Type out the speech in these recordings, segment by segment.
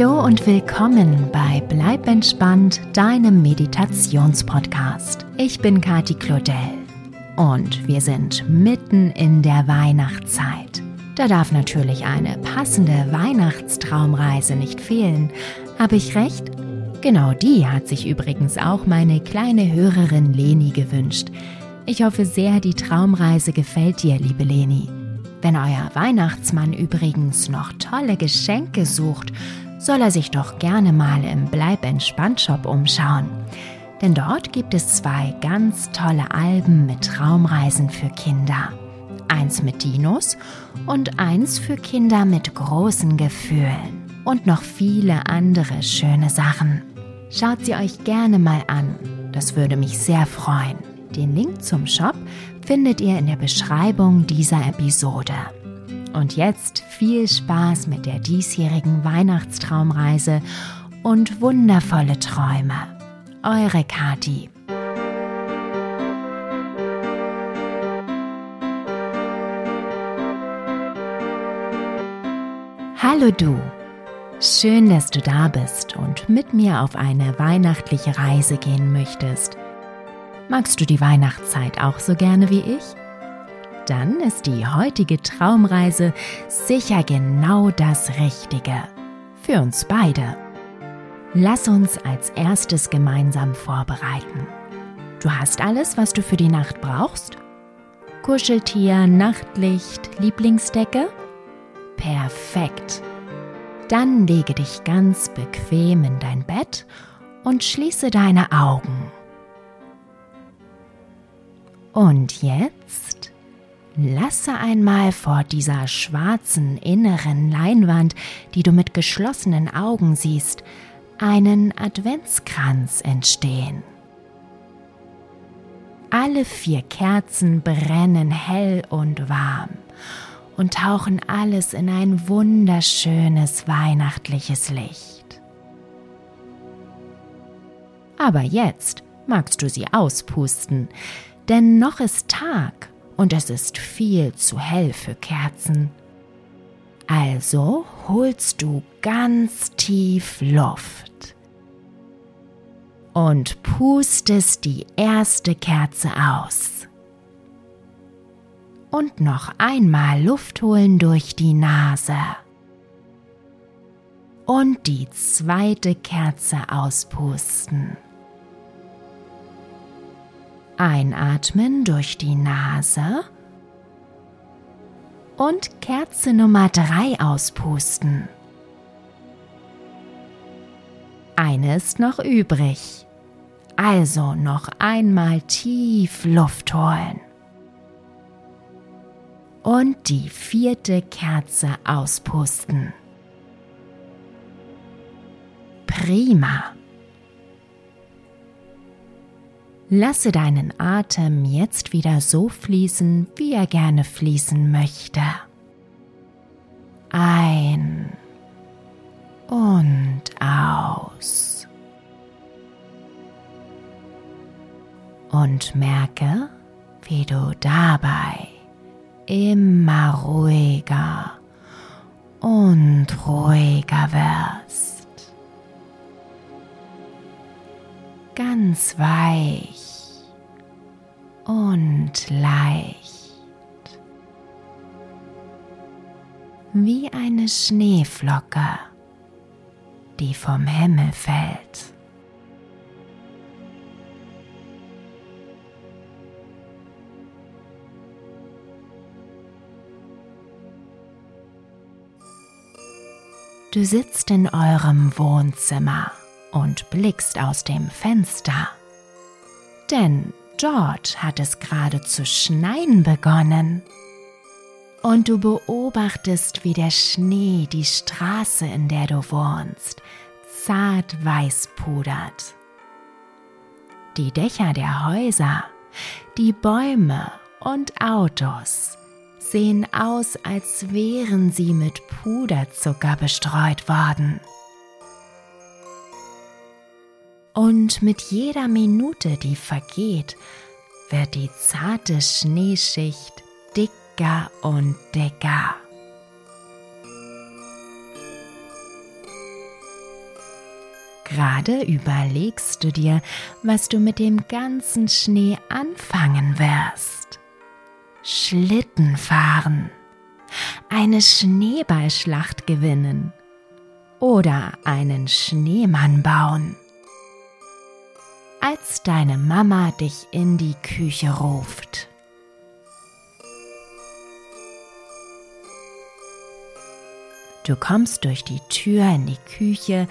Hallo und willkommen bei Bleib entspannt, deinem Meditationspodcast. Ich bin Kati Claudel und wir sind mitten in der Weihnachtszeit. Da darf natürlich eine passende Weihnachtstraumreise nicht fehlen. Habe ich recht? Genau die hat sich übrigens auch meine kleine Hörerin Leni gewünscht. Ich hoffe sehr, die Traumreise gefällt dir, liebe Leni. Wenn euer Weihnachtsmann übrigens noch tolle Geschenke sucht, soll er sich doch gerne mal im Bleib entspannt Shop umschauen. Denn dort gibt es zwei ganz tolle Alben mit Traumreisen für Kinder. Eins mit Dinos und eins für Kinder mit großen Gefühlen. Und noch viele andere schöne Sachen. Schaut sie euch gerne mal an. Das würde mich sehr freuen. Den Link zum Shop findet ihr in der Beschreibung dieser Episode. Und jetzt viel Spaß mit der diesjährigen Weihnachtstraumreise und wundervolle Träume. Eure Kati. Hallo du. Schön, dass du da bist und mit mir auf eine weihnachtliche Reise gehen möchtest. Magst du die Weihnachtszeit auch so gerne wie ich? Dann ist die heutige Traumreise sicher genau das Richtige. Für uns beide. Lass uns als erstes gemeinsam vorbereiten. Du hast alles, was du für die Nacht brauchst? Kuscheltier, Nachtlicht, Lieblingsdecke? Perfekt. Dann lege dich ganz bequem in dein Bett und schließe deine Augen. Und jetzt Lasse einmal vor dieser schwarzen inneren Leinwand, die du mit geschlossenen Augen siehst, einen Adventskranz entstehen. Alle vier Kerzen brennen hell und warm und tauchen alles in ein wunderschönes weihnachtliches Licht. Aber jetzt magst du sie auspusten, denn noch ist Tag und es ist viel zu hell für Kerzen. Also holst du ganz tief Luft und pustest die erste Kerze aus. Und noch einmal Luft holen durch die Nase. Und die zweite Kerze auspusten. Einatmen durch die Nase und Kerze Nummer 3 auspusten. Eine ist noch übrig. Also noch einmal tief Luft holen. Und die vierte Kerze auspusten. Prima. Lasse deinen Atem jetzt wieder so fließen, wie er gerne fließen möchte. Ein und aus. Und merke, wie du dabei immer ruhiger und ruhiger wirst. Ganz weich und leicht, wie eine Schneeflocke, die vom Himmel fällt. Du sitzt in eurem Wohnzimmer und blickst aus dem Fenster. Denn dort hat es gerade zu schneien begonnen. Und du beobachtest, wie der Schnee die Straße, in der du wohnst, zart weiß pudert. Die Dächer der Häuser, die Bäume und Autos sehen aus, als wären sie mit Puderzucker bestreut worden. Und mit jeder Minute, die vergeht, wird die zarte Schneeschicht dicker und dicker. Gerade überlegst du dir, was du mit dem ganzen Schnee anfangen wirst. Schlitten fahren, eine Schneeballschlacht gewinnen oder einen Schneemann bauen. Als deine Mama dich in die Küche ruft. Du kommst durch die Tür in die Küche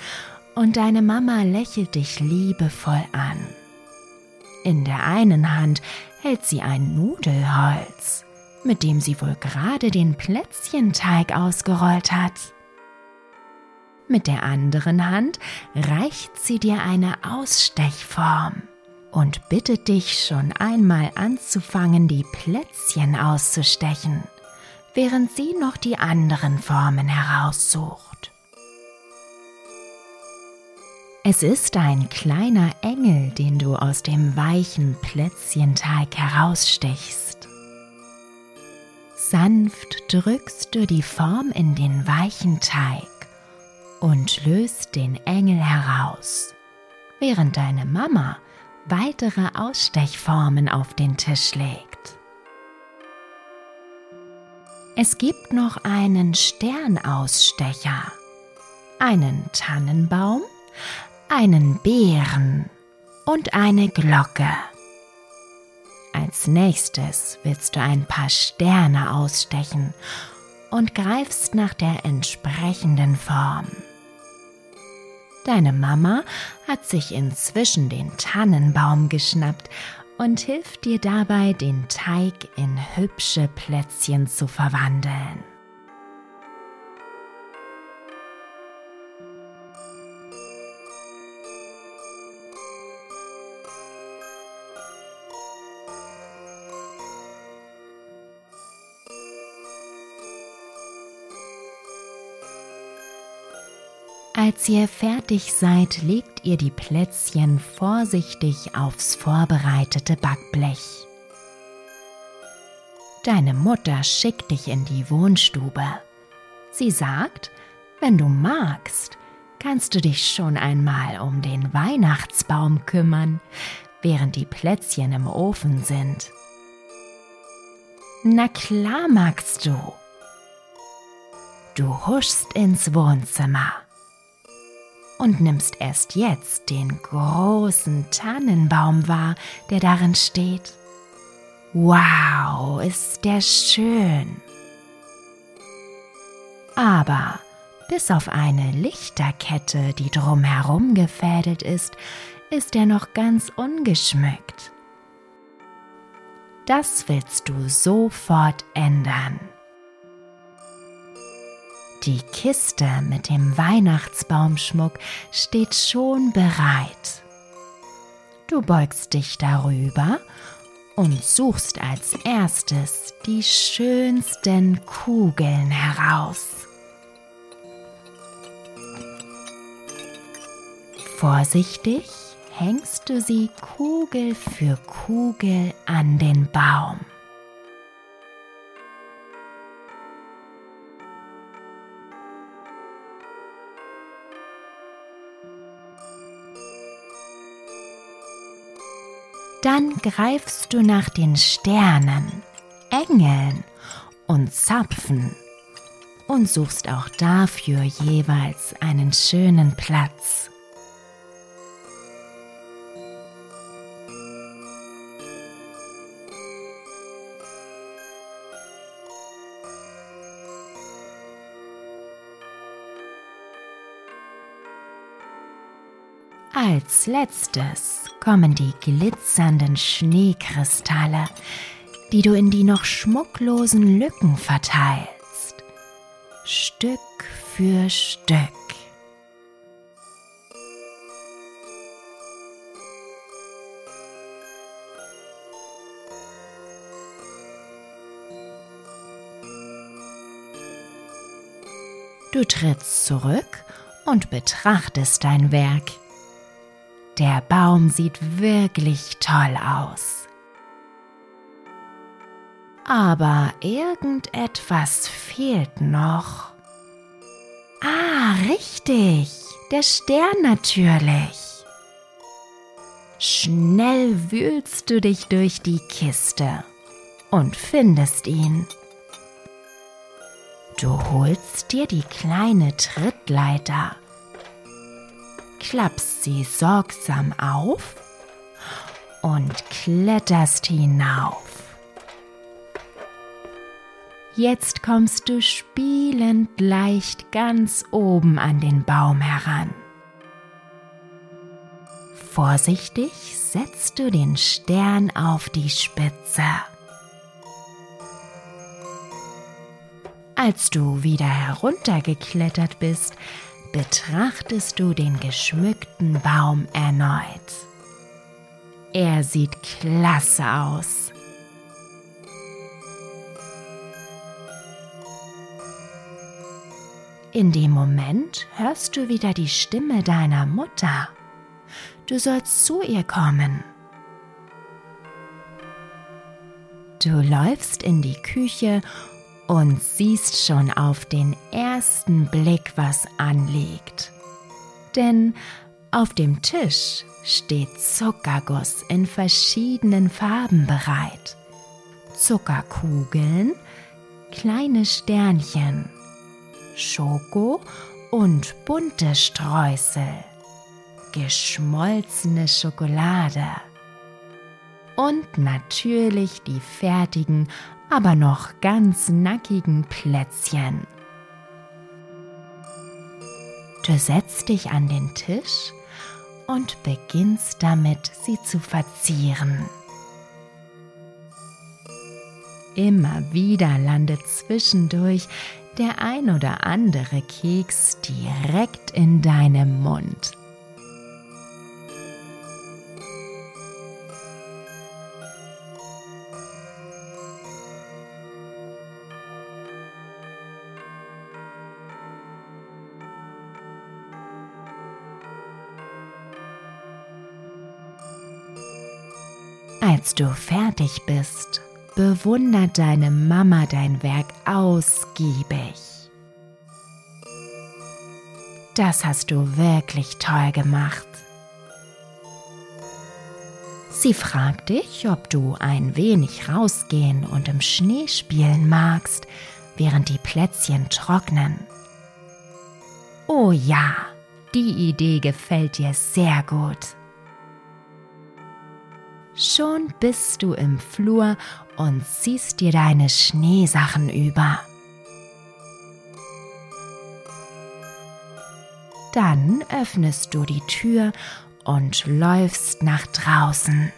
und deine Mama lächelt dich liebevoll an. In der einen Hand hält sie ein Nudelholz, mit dem sie wohl gerade den Plätzchenteig ausgerollt hat. Mit der anderen Hand reicht sie dir eine Ausstechform und bittet dich schon einmal anzufangen, die Plätzchen auszustechen, während sie noch die anderen Formen heraussucht. Es ist ein kleiner Engel, den du aus dem weichen Plätzchenteig herausstichst. Sanft drückst du die Form in den weichen Teig und löst den Engel heraus, während deine Mama weitere Ausstechformen auf den Tisch legt. Es gibt noch einen Sternausstecher, einen Tannenbaum, einen Bären und eine Glocke. Als nächstes willst du ein paar Sterne ausstechen und greifst nach der entsprechenden Form. Deine Mama hat sich inzwischen den Tannenbaum geschnappt und hilft dir dabei, den Teig in hübsche Plätzchen zu verwandeln. Als ihr fertig seid, legt ihr die Plätzchen vorsichtig aufs vorbereitete Backblech. Deine Mutter schickt dich in die Wohnstube. Sie sagt, wenn du magst, kannst du dich schon einmal um den Weihnachtsbaum kümmern, während die Plätzchen im Ofen sind. Na klar magst du. Du huschst ins Wohnzimmer und nimmst erst jetzt den großen Tannenbaum wahr, der darin steht. Wow, ist der schön. Aber bis auf eine Lichterkette, die drumherum gefädelt ist, ist er noch ganz ungeschmückt. Das willst du sofort ändern. Die Kiste mit dem Weihnachtsbaumschmuck steht schon bereit. Du beugst dich darüber und suchst als erstes die schönsten Kugeln heraus. Vorsichtig hängst du sie Kugel für Kugel an den Baum. Dann greifst du nach den Sternen, Engeln und Zapfen und suchst auch dafür jeweils einen schönen Platz. Als letztes kommen die glitzernden Schneekristalle, die du in die noch schmucklosen Lücken verteilst, Stück für Stück. Du trittst zurück und betrachtest dein Werk. Der Baum sieht wirklich toll aus. Aber irgendetwas fehlt noch. Ah, richtig. Der Stern natürlich. Schnell wühlst du dich durch die Kiste und findest ihn. Du holst dir die kleine Trittleiter, klappst sie sorgsam auf und kletterst hinauf. Jetzt kommst du spielend leicht ganz oben an den Baum heran. Vorsichtig setzt du den Stern auf die Spitze. Als du wieder heruntergeklettert bist, betrachtest du den geschmückten Baum erneut. Er sieht klasse aus. In dem Moment hörst du wieder die Stimme deiner Mutter. Du sollst zu ihr kommen. Du läufst in die Küche und siehst schon auf den ersten Blick, was anliegt. Denn auf dem Tisch steht Zuckerguss in verschiedenen Farben bereit. Zuckerkugeln, kleine Sternchen, Schoko und bunte Streusel, geschmolzene Schokolade und natürlich die fertigen aber noch ganz nackigen Plätzchen. Du setzt dich an den Tisch und beginnst damit, sie zu verzieren. Immer wieder landet zwischendurch der ein oder andere Keks direkt in deinem Mund. Als du fertig bist, bewundert deine Mama dein Werk ausgiebig. Das hast du wirklich toll gemacht. Sie fragt dich, ob du ein wenig rausgehen und im Schnee spielen magst, während die Plätzchen trocknen. Oh ja, die Idee gefällt dir sehr gut. Schon bist du im Flur und ziehst dir deine Schneesachen über. Dann öffnest du die Tür und läufst nach draußen.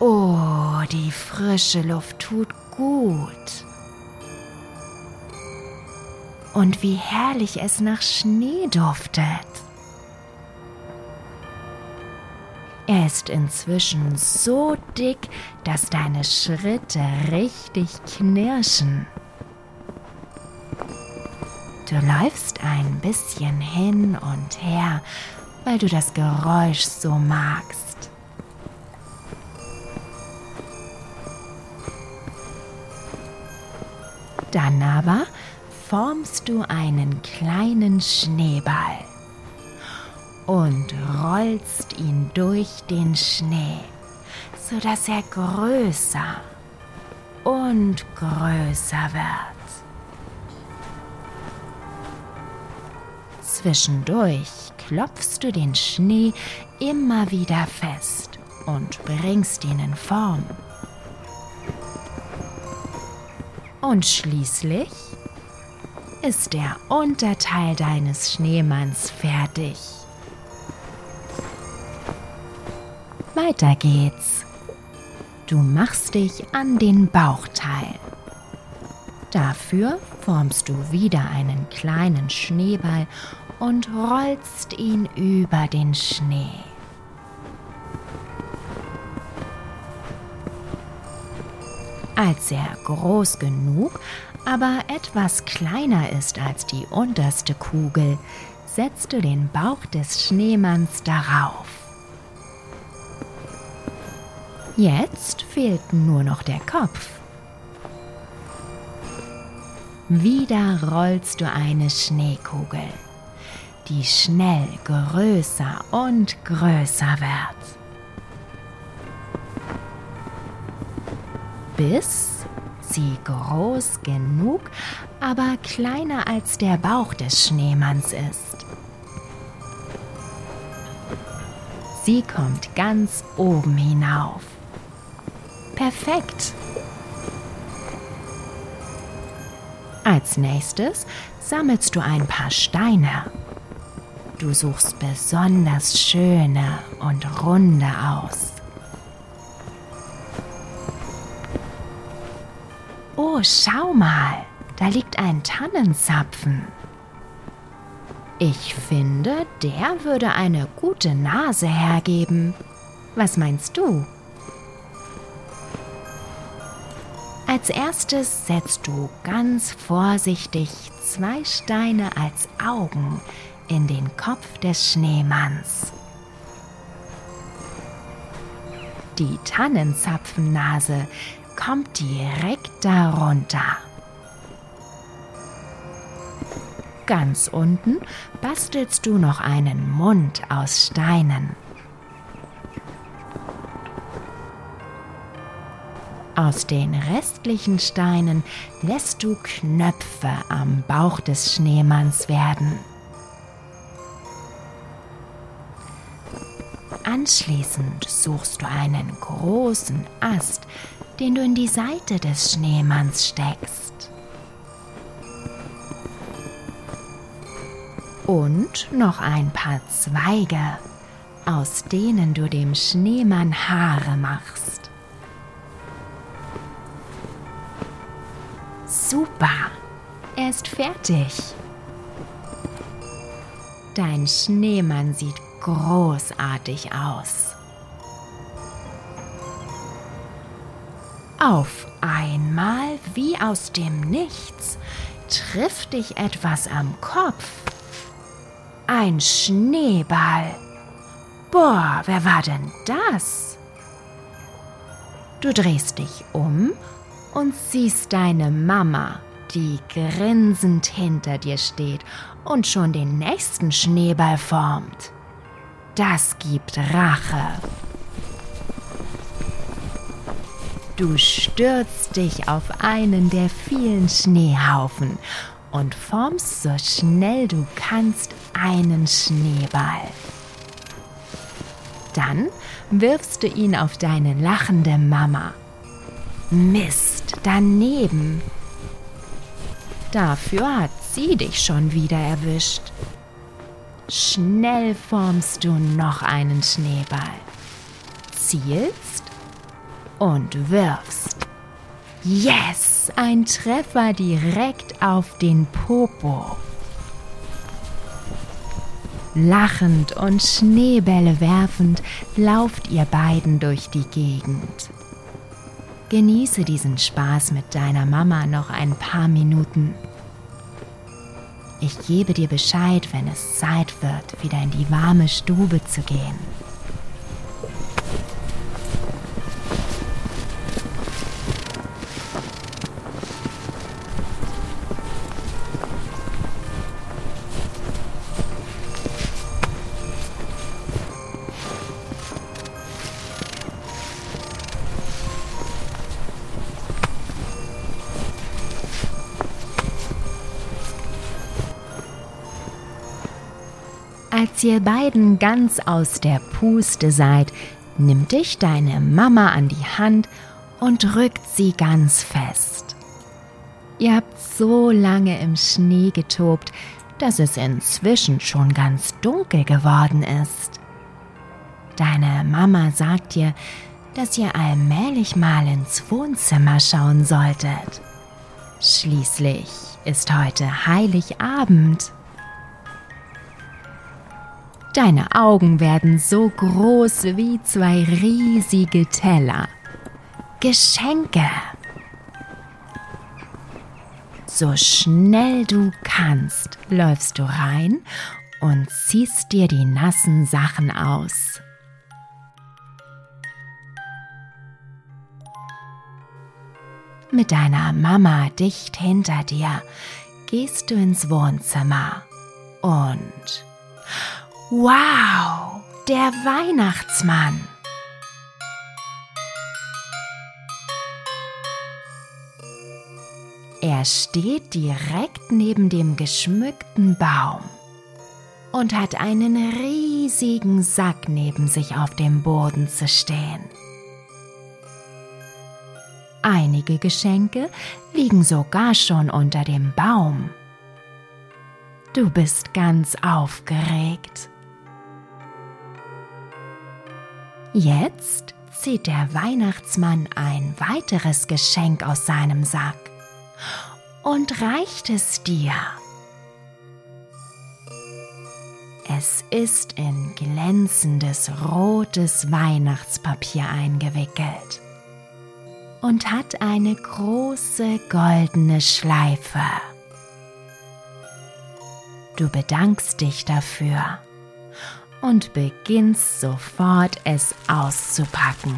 Oh, die frische Luft tut gut. Und wie herrlich es nach Schnee duftet. Er ist inzwischen so dick, dass deine Schritte richtig knirschen. Du läufst ein bisschen hin und her, weil du das Geräusch so magst. Dann aber formst du einen kleinen Schneeball und rollst ihn durch den Schnee, sodass er größer und größer wird. Zwischendurch klopfst du den Schnee immer wieder fest und bringst ihn in Form. Und schließlich ist der Unterteil deines Schneemanns fertig. Weiter geht's. Du machst dich an den Bauchteil. Dafür formst du wieder einen kleinen Schneeball und rollst ihn über den Schnee. Als er groß genug, aber etwas kleiner ist als die unterste Kugel, setzt du den Bauch des Schneemanns darauf. Jetzt fehlt nur noch der Kopf. Wieder rollst du eine Schneekugel, die schnell größer und größer wird. Bis sie groß genug, aber kleiner als der Bauch des Schneemanns ist. Sie kommt ganz oben hinauf. Perfekt. Als nächstes sammelst du ein paar Steine. Du suchst besonders schöne und runde aus. Oh, schau mal, da liegt ein Tannenzapfen. Ich finde, der würde eine gute Nase hergeben. Was meinst du? Als erstes setzt du ganz vorsichtig zwei Steine als Augen in den Kopf des Schneemanns. Die Tannenzapfennase kommt direkt darunter. Ganz unten bastelst du noch einen Mund aus Steinen. Aus den restlichen Steinen lässt du Knöpfe am Bauch des Schneemanns werden. Anschließend suchst du einen großen Ast, den du in die Seite des Schneemanns steckst. Und noch ein paar Zweige, aus denen du dem Schneemann Haare machst. Super, er ist fertig. Dein Schneemann sieht großartig aus. Auf einmal, wie aus dem Nichts, trifft dich etwas am Kopf. Ein Schneeball. Boah, wer war denn das? Du drehst dich um und siehst deine Mama, die grinsend hinter dir steht und schon den nächsten Schneeball formt. Das gibt Rache. Du stürzt dich auf einen der vielen Schneehaufen und formst so schnell du kannst einen Schneeball. Dann wirfst du ihn auf deine lachende Mama. Mist, daneben. Dafür hat sie dich schon wieder erwischt. Schnell formst du noch einen Schneeball, zielst und wirfst. Yes, ein Treffer direkt auf den Popo. Lachend und Schneebälle werfend lauft ihr beiden durch die Gegend. Genieße diesen Spaß mit deiner Mama noch ein paar Minuten. Ich gebe dir Bescheid, wenn es Zeit wird, wieder in die warme Stube zu gehen. Als ihr beiden ganz aus der Puste seid, nimmt dich deine Mama an die Hand und rückt sie ganz fest. Ihr habt so lange im Schnee getobt, dass es inzwischen schon ganz dunkel geworden ist. Deine Mama sagt dir, dass ihr allmählich mal ins Wohnzimmer schauen solltet. Schließlich ist heute Heiligabend. Deine Augen werden so groß wie zwei riesige Teller. Geschenke. So schnell du kannst, läufst du rein und ziehst dir die nassen Sachen aus. Mit deiner Mama dicht hinter dir gehst du ins Wohnzimmer und wow, der Weihnachtsmann. Er steht direkt neben dem geschmückten Baum und hat einen riesigen Sack neben sich auf dem Boden zu stehen. Einige Geschenke liegen sogar schon unter dem Baum. Du bist ganz aufgeregt. Jetzt zieht der Weihnachtsmann ein weiteres Geschenk aus seinem Sack und reicht es dir. Es ist in glänzendes rotes Weihnachtspapier eingewickelt und hat eine große goldene Schleife. Du bedankst dich dafür und beginnst sofort es auszupacken.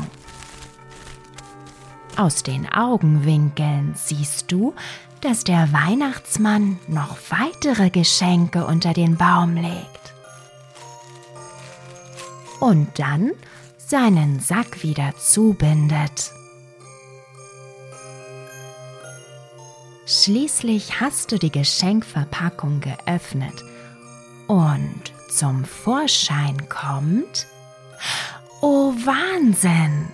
Aus den Augenwinkeln siehst du, dass der Weihnachtsmann noch weitere Geschenke unter den Baum legt. Und dann seinen Sack wieder zubindet. Schließlich hast du die Geschenkverpackung geöffnet und zum Vorschein kommt... Oh Wahnsinn!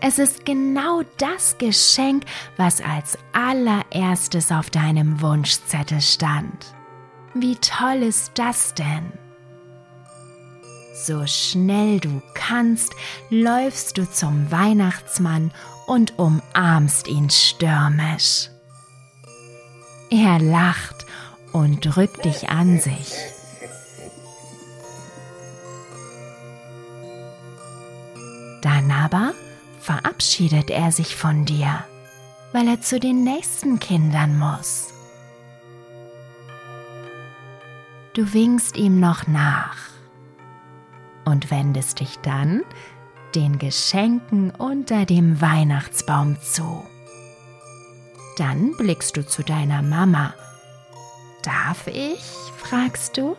Es ist genau das Geschenk, was als allererstes auf deinem Wunschzettel stand. Wie toll ist das denn? So schnell du kannst, läufst du zum Weihnachtsmann und umarmst ihn stürmisch. Er lacht und drückt dich an sich. Dann aber verabschiedet er sich von dir, weil er zu den nächsten Kindern muss. Du winkst ihm noch nach und wendest dich dann den Geschenken unter dem Weihnachtsbaum zu. Dann blickst du zu deiner Mama. Darf ich? fragst du.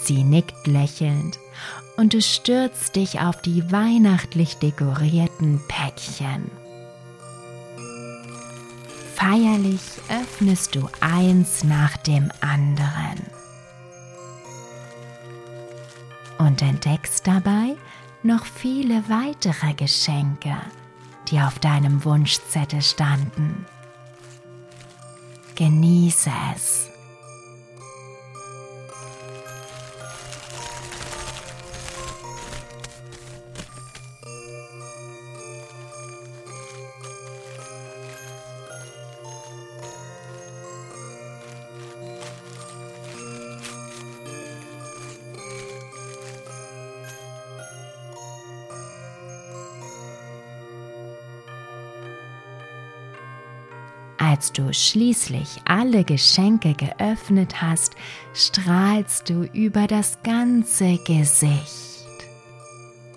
Sie nickt lächelnd und du stürzt dich auf die weihnachtlich dekorierten Päckchen. Feierlich öffnest du eins nach dem anderen und entdeckst dabei noch viele weitere Geschenke die auf deinem Wunschzettel standen. Genieße es. Als du schließlich alle Geschenke geöffnet hast, strahlst du über das ganze Gesicht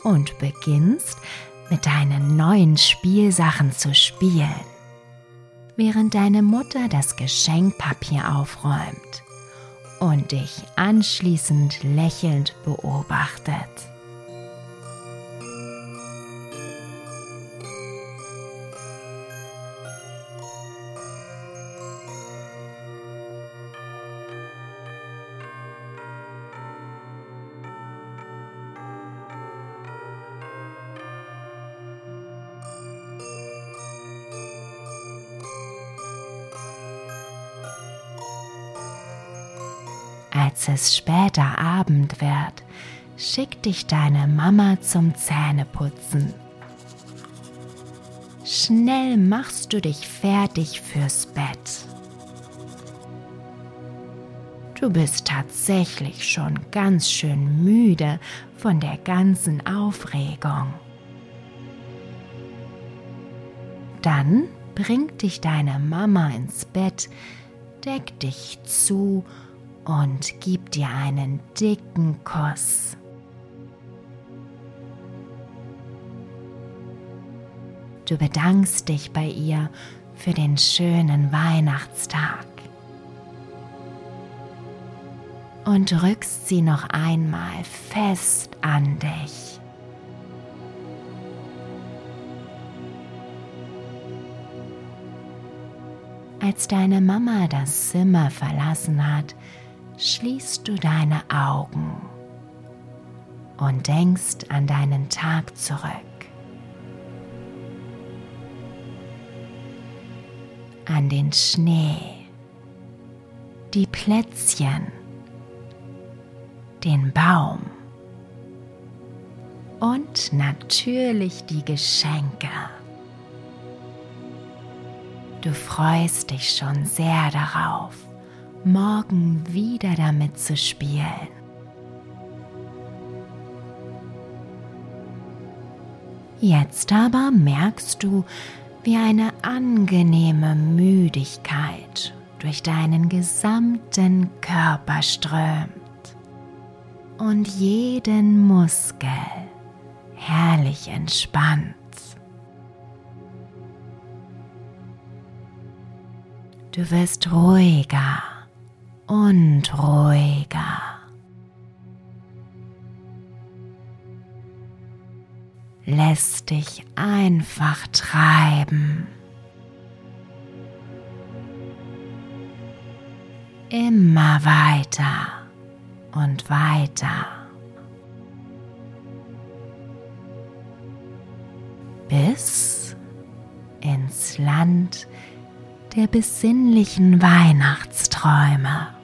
und beginnst mit deinen neuen Spielsachen zu spielen, während deine Mutter das Geschenkpapier aufräumt und dich anschließend lächelnd beobachtet. Als es später Abend wird, schickt dich deine Mama zum Zähneputzen. Schnell machst du dich fertig fürs Bett. Du bist tatsächlich schon ganz schön müde von der ganzen Aufregung. Dann bringt dich deine Mama ins Bett, deckt dich zu und gib dir einen dicken Kuss. Du bedankst dich bei ihr für den schönen Weihnachtstag und drückst sie noch einmal fest an dich. Als deine Mama das Zimmer verlassen hat, schließt du deine Augen und denkst an deinen Tag zurück. An den Schnee, die Plätzchen, den Baum und natürlich die Geschenke. Du freust dich schon sehr darauf, morgen wieder damit zu spielen. Jetzt aber merkst du, wie eine angenehme Müdigkeit durch deinen gesamten Körper strömt und jeden Muskel herrlich entspannt. Du wirst ruhiger und ruhiger. Lässt dich einfach treiben. Immer weiter und weiter. Bis ins Land der besinnlichen Weihnachtsträume.